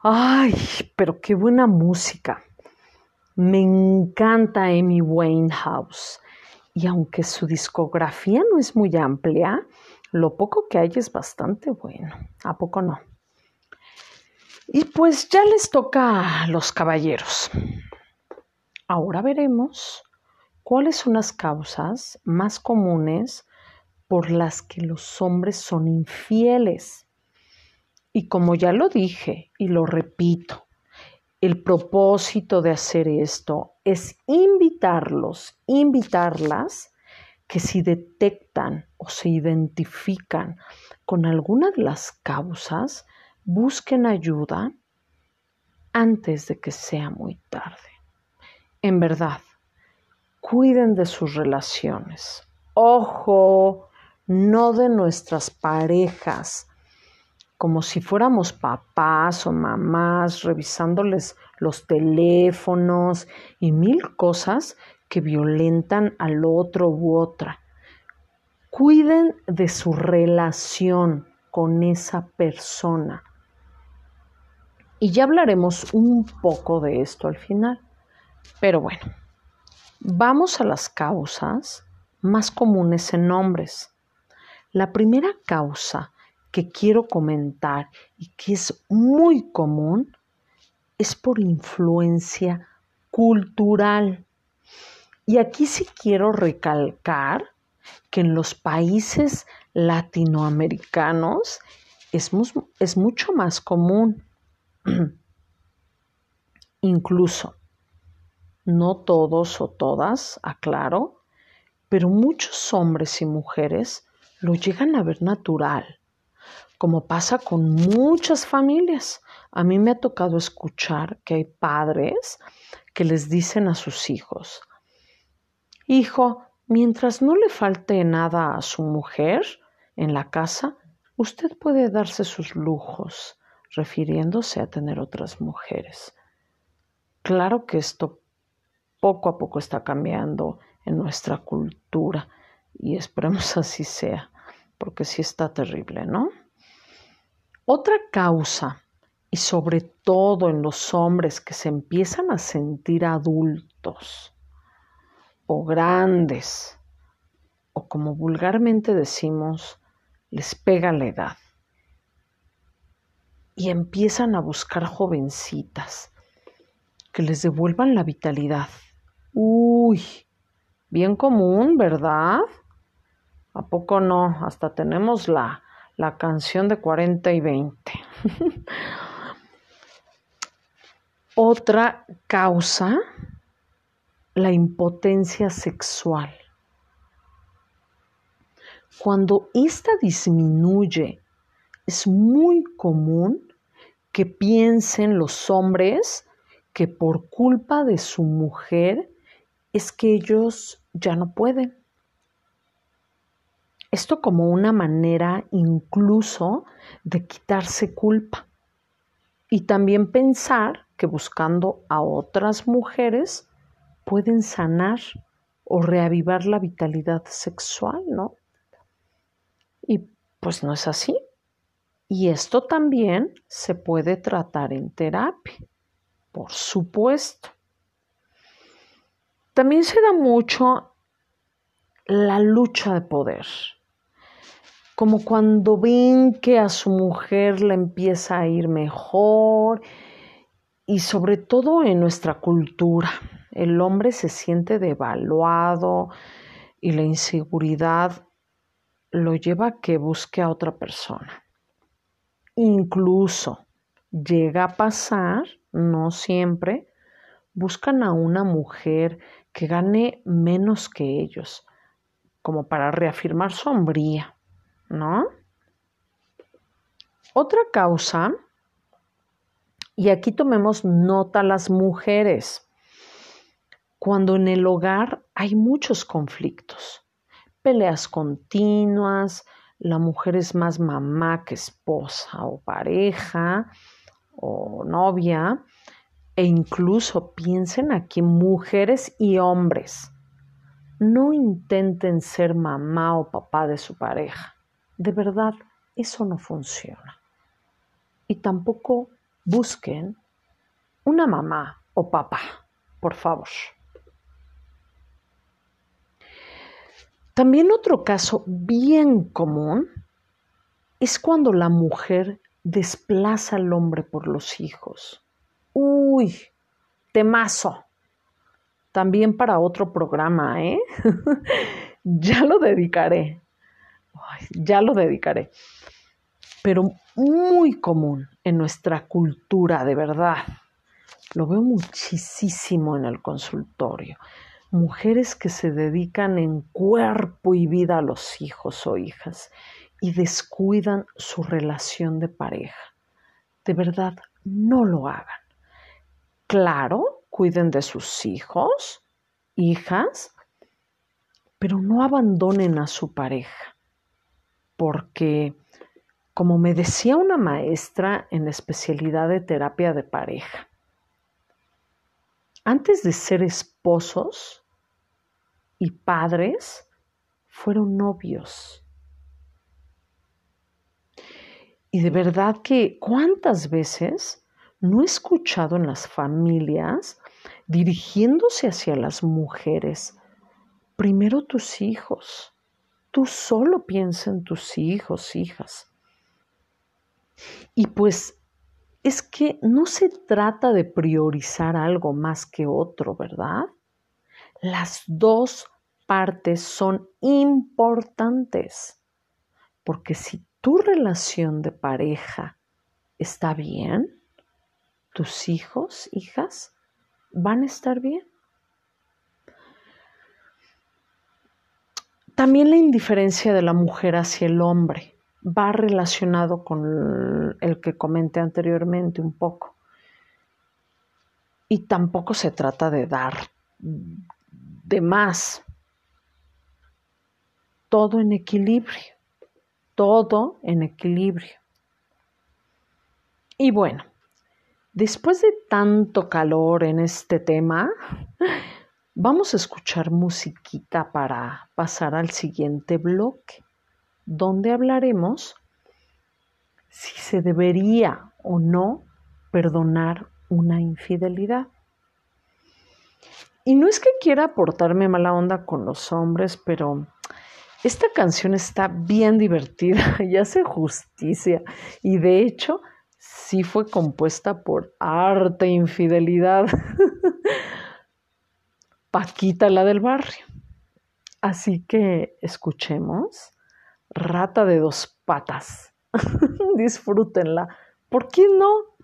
Ay, pero qué buena música. Me encanta Amy Winehouse. Y aunque su discografía no es muy amplia, lo poco que hay es bastante bueno. ¿A poco no? Y pues ya les toca a los caballeros. Ahora veremos cuáles son las causas más comunes por las que los hombres son infieles. Y como ya lo dije y lo repito, el propósito de hacer esto es invitarlos, invitarlas, que si detectan o se identifican con alguna de las causas, busquen ayuda antes de que sea muy tarde. En verdad, cuiden de sus relaciones. Ojo, no de nuestras parejas, como si fuéramos papás o mamás, revisándoles los teléfonos y mil cosas que violentan al otro u otra. Cuiden de su relación con esa persona. Y ya hablaremos un poco de esto al final. Pero bueno, vamos a las causas más comunes en hombres. La primera causa que quiero comentar y que es muy común es por influencia cultural. Y aquí sí quiero recalcar que en los países latinoamericanos es, mucho más común. Incluso, no todos o todas, aclaro, pero muchos hombres y mujeres lo llegan a ver natural, como pasa con muchas familias. A mí me ha tocado escuchar que hay padres que les dicen a sus hijos, hijo, mientras no le falte nada a su mujer en la casa, usted puede darse sus lujos, refiriéndose a tener otras mujeres. Claro que esto poco a poco está cambiando en nuestra cultura y esperemos así sea, porque sí está terrible, ¿no? Otra causa, y sobre todo en los hombres que se empiezan a sentir adultos o grandes, o como vulgarmente decimos, les pega la edad y empiezan a buscar jovencitas que les devuelvan la vitalidad. Uy, bien común, ¿verdad? ¿A poco no? Hasta tenemos la, la canción de 40 y 20. Otra causa, la impotencia sexual. Cuando esta disminuye, es muy común que piensen los hombres que por culpa de su mujer es que ellos ya no pueden. Esto como una manera incluso de quitarse culpa. Y también pensar que buscando a otras mujeres pueden sanar o reavivar la vitalidad sexual, ¿no? Y pues no es así. Y esto también se puede tratar en terapia, por supuesto. También se da mucho la lucha de poder, como cuando ven que a su mujer le empieza a ir mejor y sobre todo en nuestra cultura, el hombre se siente devaluado y la inseguridad lo lleva a que busque a otra persona. Incluso llega a pasar, no siempre, buscan a una mujer que gane menos que ellos, como para reafirmar su hombría, ¿no? Otra causa, y aquí tomemos nota las mujeres, cuando en el hogar hay muchos conflictos, peleas continuas, la mujer es más mamá que esposa o pareja o novia, e incluso piensen aquí mujeres y hombres. No intenten ser mamá o papá de su pareja. De verdad, eso no funciona. Y tampoco busquen una mamá o papá, por favor. También otro caso bien común es cuando la mujer desplaza al hombre por los hijos. Uy, temazo. También para otro programa, ¿eh? ya lo dedicaré. Ya lo dedicaré. Pero muy común en nuestra cultura, de verdad. Lo veo muchísimo en el consultorio. Mujeres que se dedican en cuerpo y vida a los hijos o hijas y descuidan su relación de pareja. De verdad, no lo hagan. Claro, cuiden de sus hijos, hijas, pero no abandonen a su pareja, porque, como me decía una maestra en la especialidad de terapia de pareja, antes de ser esposos y padres, fueron novios. Y de verdad que cuántas veces no he escuchado en las familias dirigiéndose hacia las mujeres, primero tus hijos, tú solo piensa en tus hijos, hijas. Y pues es que no se trata de priorizar algo más que otro, ¿verdad? Las dos partes son importantes, porque si tu relación de pareja está bien, tus hijos, hijas, van a estar bien. También la indiferencia de la mujer hacia el hombre va relacionado con el que comenté anteriormente un poco. Y tampoco se trata de dar de más. Todo en equilibrio todo en equilibrio. Y bueno, después de tanto calor en este tema, vamos a escuchar musiquita para pasar al siguiente bloque, donde hablaremos si se debería o no perdonar una infidelidad. Y no es que quiera portarme mala onda con los hombres, pero esta canción está bien divertida y hace justicia y de hecho sí fue compuesta por arte infidelidad. Paquita la del barrio. Así que escuchemos Rata de dos patas. Disfrútenla. ¿Por qué no?